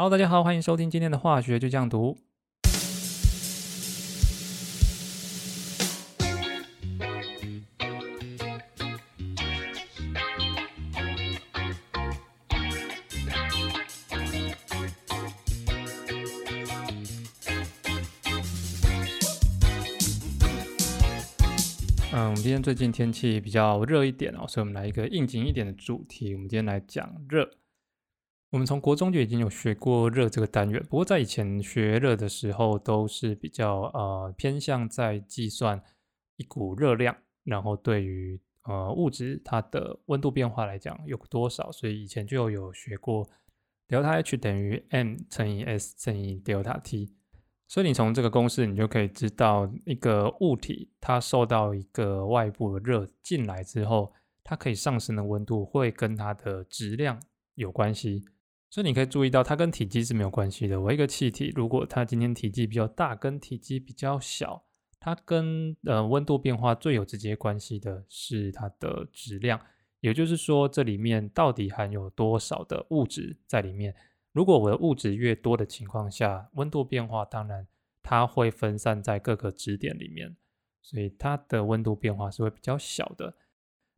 Hello，大家好，欢迎收听今天的化学就这样读。嗯，我们今天最近天气比较热一点哦，所以我们来一个应景一点的主题。我们今天来讲热。我们从国中就已经有学过热这个单元，不过在以前学热的时候，都是比较呃偏向在计算一股热量，然后对于呃物质它的温度变化来讲有多少，所以以前就有学过 delta H 等于 m 乘以 s 乘以 delta T。所以你从这个公式，你就可以知道一个物体它受到一个外部的热进来之后，它可以上升的温度会跟它的质量有关系。所以你可以注意到，它跟体积是没有关系的。我一个气体，如果它今天体积比较大，跟体积比较小，它跟呃温度变化最有直接关系的是它的质量，也就是说，这里面到底含有多少的物质在里面。如果我的物质越多的情况下，温度变化当然它会分散在各个质点里面，所以它的温度变化是会比较小的。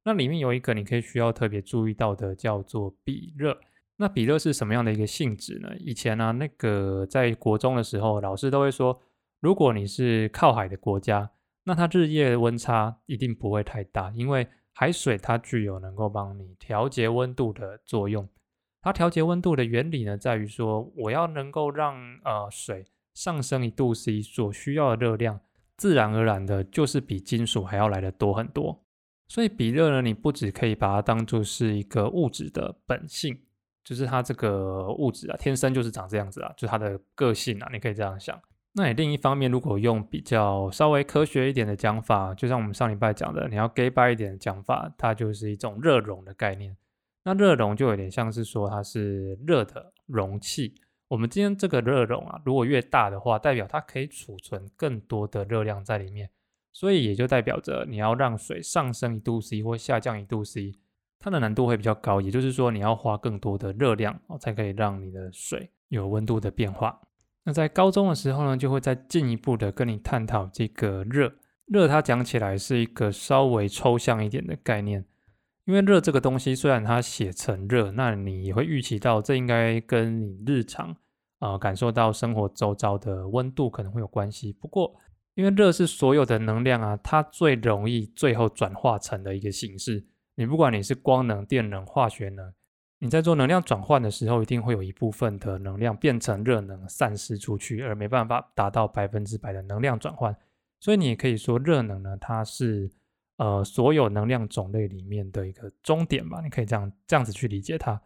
那里面有一个你可以需要特别注意到的，叫做比热。那比热是什么样的一个性质呢？以前呢，那个在国中的时候，老师都会说，如果你是靠海的国家，那它日夜温差一定不会太大，因为海水它具有能够帮你调节温度的作用。它调节温度的原理呢，在于说，我要能够让呃水上升一度 C 所需要的热量，自然而然的就是比金属还要来的多很多。所以比热呢，你不只可以把它当做是一个物质的本性，就是它这个物质啊，天生就是长这样子啊，就它的个性啊，你可以这样想。那你另一方面，如果用比较稍微科学一点的讲法，就像我们上礼拜讲的，你要 gay by 一点的讲法，它就是一种热容的概念。那热容就有点像是说它是热的容器。我们今天这个热容啊，如果越大的话，代表它可以储存更多的热量在里面，所以也就代表着你要让水上升一度 C 或下降一度 C，它的难度会比较高。也就是说，你要花更多的热量哦，才可以让你的水有温度的变化。那在高中的时候呢，就会再进一步的跟你探讨这个热。热它讲起来是一个稍微抽象一点的概念。因为热这个东西，虽然它写成热，那你也会预期到这应该跟你日常啊感受到生活周遭的温度可能会有关系。不过，因为热是所有的能量啊，它最容易最后转化成的一个形式。你不管你是光能、电能、化学能，你在做能量转换的时候，一定会有一部分的能量变成热能散失出去，而没办法达到百分之百的能量转换。所以你也可以说，热能呢，它是。呃，所有能量种类里面的一个终点吧，你可以这样这样子去理解它。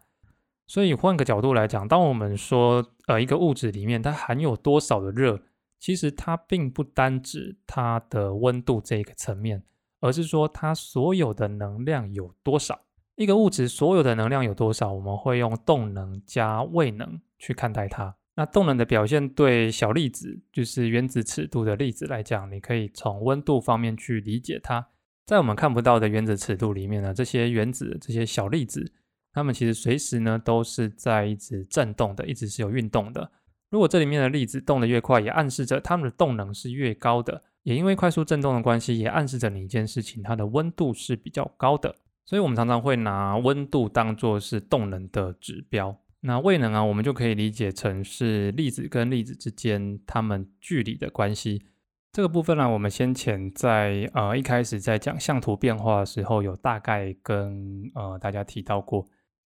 所以换个角度来讲，当我们说呃一个物质里面它含有多少的热，其实它并不单指它的温度这一个层面，而是说它所有的能量有多少。一个物质所有的能量有多少，我们会用动能加位能去看待它。那动能的表现对小粒子，就是原子尺度的粒子来讲，你可以从温度方面去理解它。在我们看不到的原子尺度里面呢，这些原子、这些小粒子，它们其实随时呢都是在一直震动的，一直是有运动的。如果这里面的粒子动得越快，也暗示着它们的动能是越高的。也因为快速振动的关系，也暗示着你一件事情，它的温度是比较高的。所以，我们常常会拿温度当做是动能的指标。那位能啊，我们就可以理解成是粒子跟粒子之间它们距离的关系。这个部分呢，我们先前在呃一开始在讲相图变化的时候，有大概跟呃大家提到过，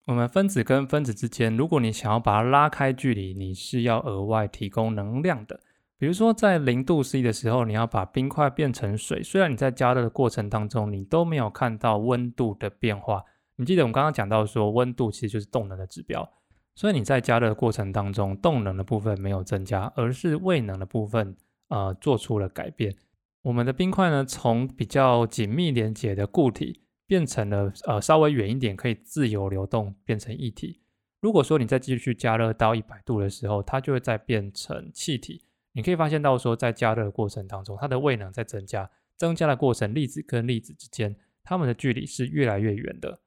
我们分子跟分子之间，如果你想要把它拉开距离，你是要额外提供能量的。比如说在零度 C 的时候，你要把冰块变成水，虽然你在加热的过程当中，你都没有看到温度的变化。你记得我们刚刚讲到说，温度其实就是动能的指标，所以你在加热的过程当中，动能的部分没有增加，而是位能的部分。呃，做出了改变。我们的冰块呢，从比较紧密连接的固体变成了呃稍微远一点可以自由流动，变成液体。如果说你再继续加热到一百度的时候，它就会再变成气体。你可以发现到说，在加热的过程当中，它的位能在增加，增加的过程，粒子跟粒子之间它们的距离是越来越远的。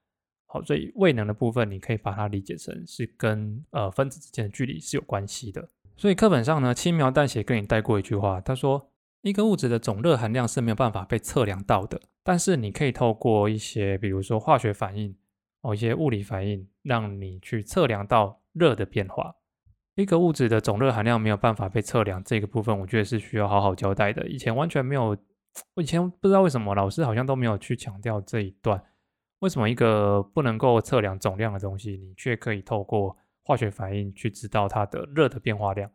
好，所以位能的部分你可以把它理解成是跟呃分子之间的距离是有关系的。所以课本上呢轻描淡写跟你带过一句话，他说一个物质的总热含量是没有办法被测量到的，但是你可以透过一些比如说化学反应哦一些物理反应，让你去测量到热的变化。一个物质的总热含量没有办法被测量，这个部分我觉得是需要好好交代的。以前完全没有，我以前不知道为什么老师好像都没有去强调这一段。为什么一个不能够测量总量的东西，你却可以透过化学反应去知道它的热的变化量？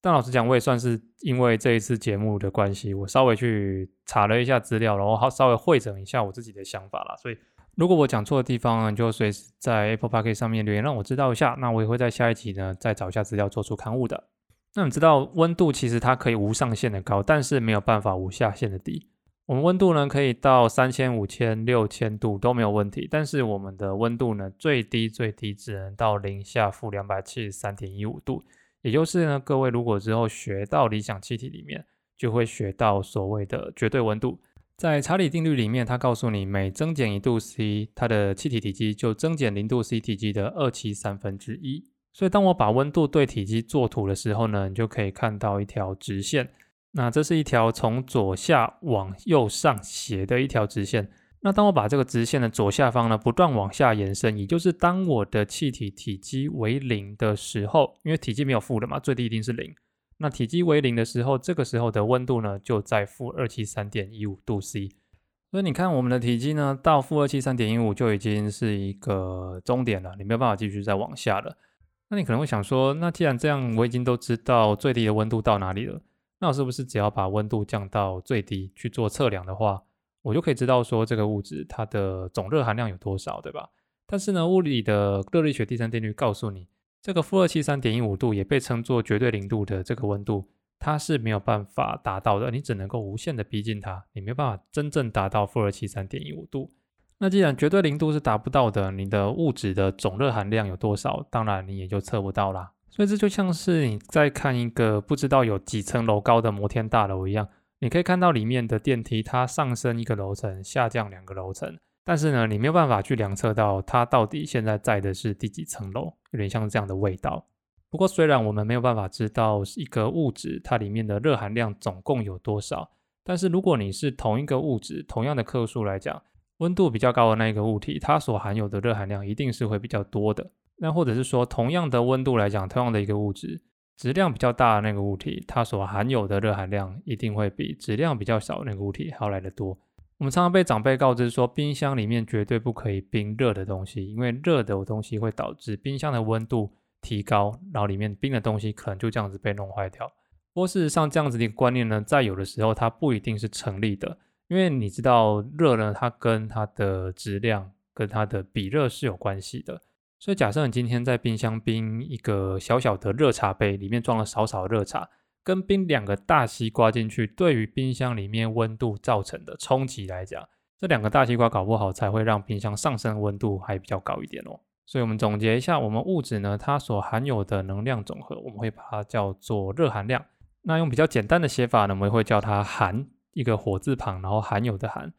但老实讲，我也算是因为这一次节目的关系，我稍微去查了一下资料，然后稍微汇整一下我自己的想法啦。所以。如果我讲错的地方，你就随时在 Apple Park 上面留言让我知道一下。那我也会在下一集呢再找一下资料做出刊物的。那你知道温度其实它可以无上限的高，但是没有办法无下限的低。我们温度呢可以到三千、五千、六千度都没有问题，但是我们的温度呢最低最低只能到零下负两百七十三点一五度。也就是呢，各位如果之后学到理想气体里面，就会学到所谓的绝对温度。在查理定律里面，它告诉你每增减一度 C，它的气体体积就增减零度 C 体积的二七三分之一。所以当我把温度对体积作图的时候呢，你就可以看到一条直线。那这是一条从左下往右上斜的一条直线。那当我把这个直线的左下方呢不断往下延伸，也就是当我的气体体积为零的时候，因为体积没有负的嘛，最低一定是零。那体积为零的时候，这个时候的温度呢，就在负二七三点一五度 C。所以你看，我们的体积呢，到负二七三点一五就已经是一个终点了，你没有办法继续再往下了。那你可能会想说，那既然这样，我已经都知道最低的温度到哪里了，那我是不是只要把温度降到最低去做测量的话，我就可以知道说这个物质它的总热含量有多少，对吧？但是呢，物理的热力学第三定律告诉你。这个负二七三点一五度也被称作绝对零度的这个温度，它是没有办法达到的，你只能够无限的逼近它，你没办法真正达到负二七三点一五度。那既然绝对零度是达不到的，你的物质的总热含量有多少？当然你也就测不到啦。所以这就像是你在看一个不知道有几层楼高的摩天大楼一样，你可以看到里面的电梯它上升一个楼层，下降两个楼层。但是呢，你没有办法去量测到它到底现在在的是第几层楼，有点像这样的味道。不过，虽然我们没有办法知道一个物质它里面的热含量总共有多少，但是如果你是同一个物质，同样的克数来讲，温度比较高的那一个物体，它所含有的热含量一定是会比较多的。那或者是说，同样的温度来讲，同样的一个物质，质量比较大的那个物体，它所含有的热含量一定会比质量比较小的那个物体还要来得多。我们常常被长辈告知说，冰箱里面绝对不可以冰热的东西，因为热的东西会导致冰箱的温度提高，然后里面冰的东西可能就这样子被弄坏掉。不过事实上，这样子的一个观念呢，在有的时候它不一定是成立的，因为你知道热呢，它跟它的质量跟它的比热是有关系的。所以假设你今天在冰箱冰一个小小的热茶杯，里面装了少少热茶。跟冰两个大西瓜进去，对于冰箱里面温度造成的冲击来讲，这两个大西瓜搞不好才会让冰箱上升温度还比较高一点哦。所以，我们总结一下，我们物质呢，它所含有的能量总和，我们会把它叫做热含量。那用比较简单的写法呢，我们会叫它含一个火字旁，然后含有的含，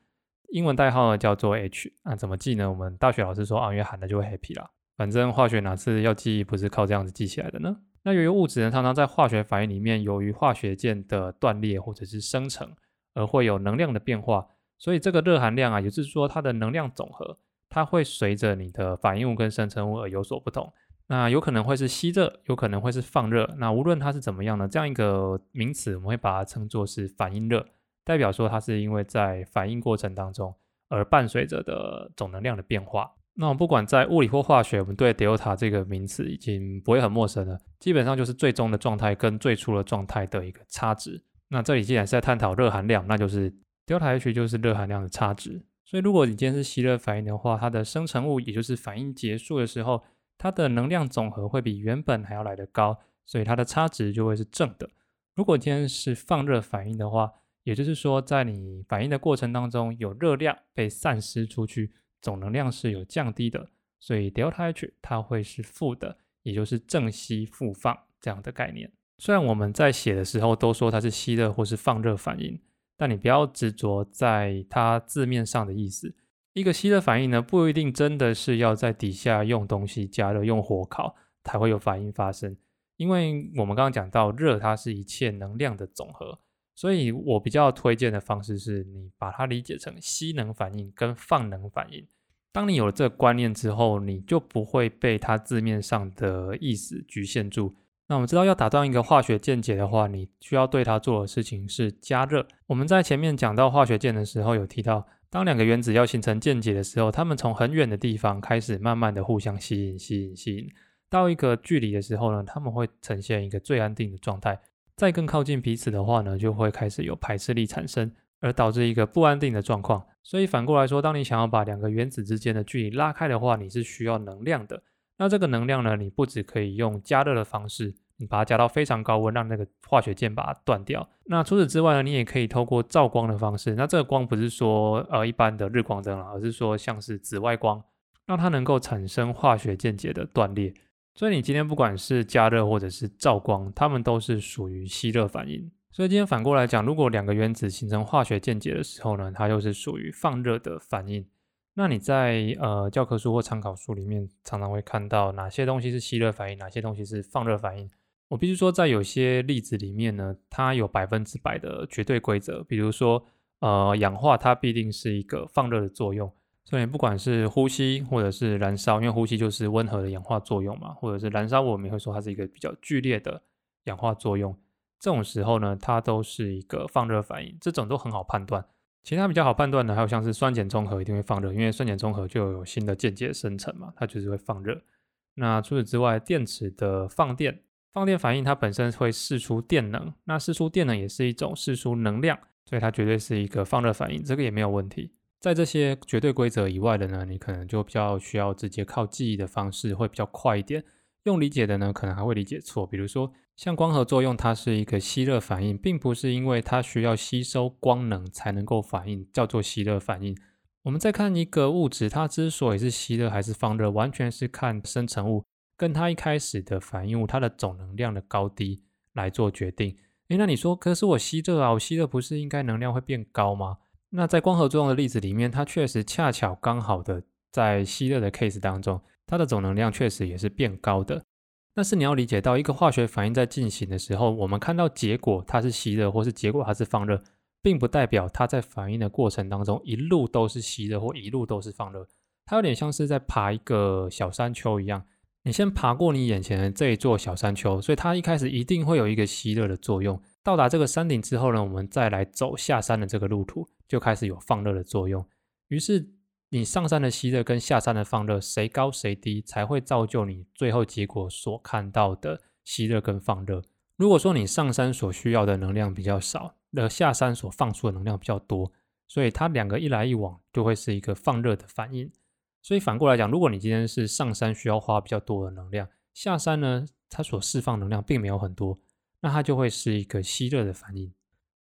英文代号呢叫做 H。那怎么记呢？我们大学老师说啊，因为含的就会 happy 啦。反正化学哪次要记，不是靠这样子记起来的呢？那由于物质呢，常常在化学反应里面，由于化学键的断裂或者是生成，而会有能量的变化，所以这个热含量啊，也就是说它的能量总和，它会随着你的反应物跟生成物而有所不同。那有可能会是吸热，有可能会是放热。那无论它是怎么样呢，这样一个名词，我们会把它称作是反应热，代表说它是因为在反应过程当中而伴随着的总能量的变化。那我们不管在物理或化学，我们对 delta 这个名词已经不会很陌生了。基本上就是最终的状态跟最初的状态的一个差值。那这里既然是在探讨热含量，那就是 delta H 就是热含量的差值。所以如果你今天是吸热反应的话，它的生成物也就是反应结束的时候，它的能量总和会比原本还要来得高，所以它的差值就会是正的。如果今天是放热反应的话，也就是说在你反应的过程当中有热量被散失出去。总能量是有降低的，所以 delta H 它会是负的，也就是正吸负放这样的概念。虽然我们在写的时候都说它是吸热或是放热反应，但你不要执着在它字面上的意思，一个吸热反应呢，不一定真的是要在底下用东西加热、用火烤才会有反应发生，因为我们刚刚讲到热，它是一切能量的总和，所以我比较推荐的方式是你把它理解成吸能反应跟放能反应。当你有了这个观念之后，你就不会被它字面上的意思局限住。那我们知道，要打断一个化学键解的话，你需要对它做的事情是加热。我们在前面讲到化学键的时候，有提到，当两个原子要形成键解的时候，它们从很远的地方开始慢慢的互相吸引、吸引、吸引，到一个距离的时候呢，它们会呈现一个最安定的状态。再更靠近彼此的话呢，就会开始有排斥力产生。而导致一个不安定的状况，所以反过来说，当你想要把两个原子之间的距离拉开的话，你是需要能量的。那这个能量呢，你不只可以用加热的方式，你把它加到非常高温，让那个化学键把它断掉。那除此之外呢，你也可以透过照光的方式。那这个光不是说呃一般的日光灯了，而是说像是紫外光，让它能够产生化学键解的断裂。所以你今天不管是加热或者是照光，它们都是属于吸热反应。所以今天反过来讲，如果两个原子形成化学键结的时候呢，它又是属于放热的反应。那你在呃教科书或参考书里面常常会看到哪些东西是吸热反应，哪些东西是放热反应？我必须说，在有些例子里面呢，它有百分之百的绝对规则。比如说，呃，氧化它必定是一个放热的作用。所以不管是呼吸或者是燃烧，因为呼吸就是温和的氧化作用嘛，或者是燃烧，我们也会说它是一个比较剧烈的氧化作用。这种时候呢，它都是一个放热反应，这种都很好判断。其他比较好判断的，还有像是酸碱中和一定会放热，因为酸碱中和就有新的间接生成嘛，它就是会放热。那除此之外，电池的放电，放电反应它本身会释出电能，那释出电能也是一种释出能量，所以它绝对是一个放热反应，这个也没有问题。在这些绝对规则以外的呢，你可能就比较需要直接靠记忆的方式，会比较快一点。用理解的呢，可能还会理解错。比如说，像光合作用，它是一个吸热反应，并不是因为它需要吸收光能才能够反应，叫做吸热反应。我们再看一个物质，它之所以是吸热还是放热，完全是看生成物跟它一开始的反应物它的总能量的高低来做决定。诶，那你说，可是我吸热啊，我吸热不是应该能量会变高吗？那在光合作用的例子里面，它确实恰巧刚好的在吸热的 case 当中。它的总能量确实也是变高的，但是你要理解到，一个化学反应在进行的时候，我们看到结果它是吸热，或是结果它是放热，并不代表它在反应的过程当中一路都是吸热或一路都是放热。它有点像是在爬一个小山丘一样，你先爬过你眼前的这一座小山丘，所以它一开始一定会有一个吸热的作用。到达这个山顶之后呢，我们再来走下山的这个路途，就开始有放热的作用。于是。你上山的吸热跟下山的放热，谁高谁低，才会造就你最后结果所看到的吸热跟放热。如果说你上山所需要的能量比较少，而下山所放出的能量比较多，所以它两个一来一往就会是一个放热的反应。所以反过来讲，如果你今天是上山需要花比较多的能量，下山呢它所释放能量并没有很多，那它就会是一个吸热的反应。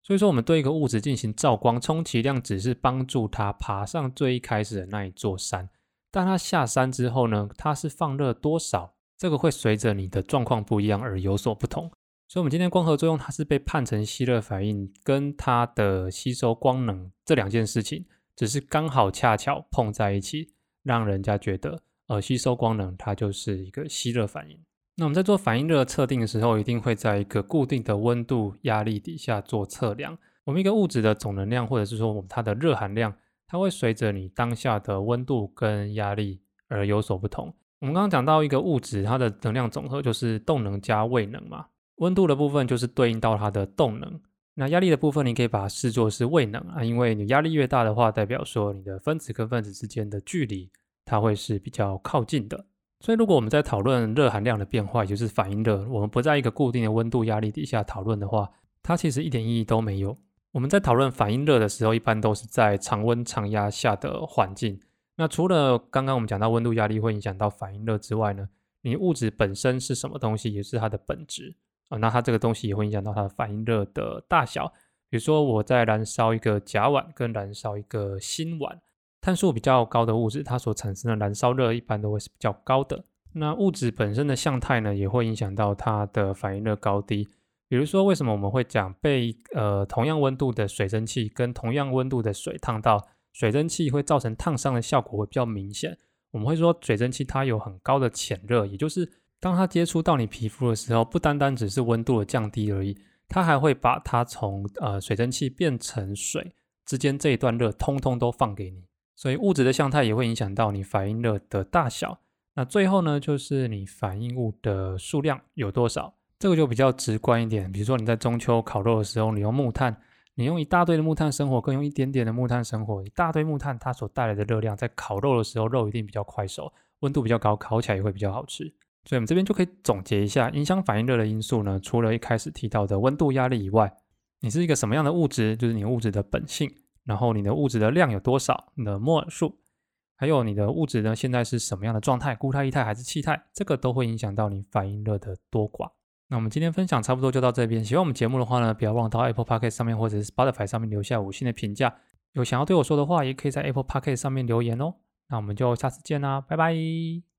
所以说，我们对一个物质进行照光，充其量只是帮助它爬上最一开始的那一座山。但它下山之后呢，它是放热多少，这个会随着你的状况不一样而有所不同。所以，我们今天光合作用它是被判成吸热反应，跟它的吸收光能这两件事情，只是刚好恰巧碰在一起，让人家觉得，呃，吸收光能它就是一个吸热反应。那我们在做反应热测定的时候，一定会在一个固定的温度、压力底下做测量。我们一个物质的总能量，或者是说我们它的热含量，它会随着你当下的温度跟压力而有所不同。我们刚刚讲到一个物质，它的能量总和就是动能加位能嘛。温度的部分就是对应到它的动能，那压力的部分你可以把它视作是位能啊，因为你压力越大的话，代表说你的分子跟分子之间的距离，它会是比较靠近的。所以，如果我们在讨论热含量的变化，也就是反应热，我们不在一个固定的温度、压力底下讨论的话，它其实一点意义都没有。我们在讨论反应热的时候，一般都是在常温、常压下的环境。那除了刚刚我们讲到温度、压力会影响到反应热之外呢，你物质本身是什么东西，也是它的本质啊。那它这个东西也会影响到它的反应热的大小。比如说，我在燃烧一个甲烷，跟燃烧一个锌烷。碳素比较高的物质，它所产生的燃烧热一般都会是比较高的。那物质本身的相态呢，也会影响到它的反应热高低。比如说，为什么我们会讲被呃同样温度的水蒸气跟同样温度的水烫到水蒸气会造成烫伤的效果会比较明显。我们会说水蒸气它有很高的潜热，也就是当它接触到你皮肤的时候，不单单只是温度的降低而已，它还会把它从呃水蒸气变成水之间这一段热通通都放给你。所以物质的相态也会影响到你反应热的大小。那最后呢，就是你反应物的数量有多少，这个就比较直观一点。比如说你在中秋烤肉的时候，你用木炭，你用一大堆的木炭生火，跟用一点点的木炭生火，一大堆木炭它所带来的热量，在烤肉的时候，肉一定比较快熟，温度比较高，烤起来也会比较好吃。所以我们这边就可以总结一下，影响反应热的因素呢，除了一开始提到的温度、压力以外，你是一个什么样的物质，就是你物质的本性，然后你的物质的量有多少，你的摩尔数。还有你的物质呢？现在是什么样的状态？固态、液态还是气态？这个都会影响到你反应热的多寡。那我们今天分享差不多就到这边。喜欢我们节目的话呢，不要忘到 Apple Podcast 上面或者是 Spotify 上面留下五星的评价。有想要对我说的话，也可以在 Apple Podcast 上面留言哦。那我们就下次见啦，拜拜。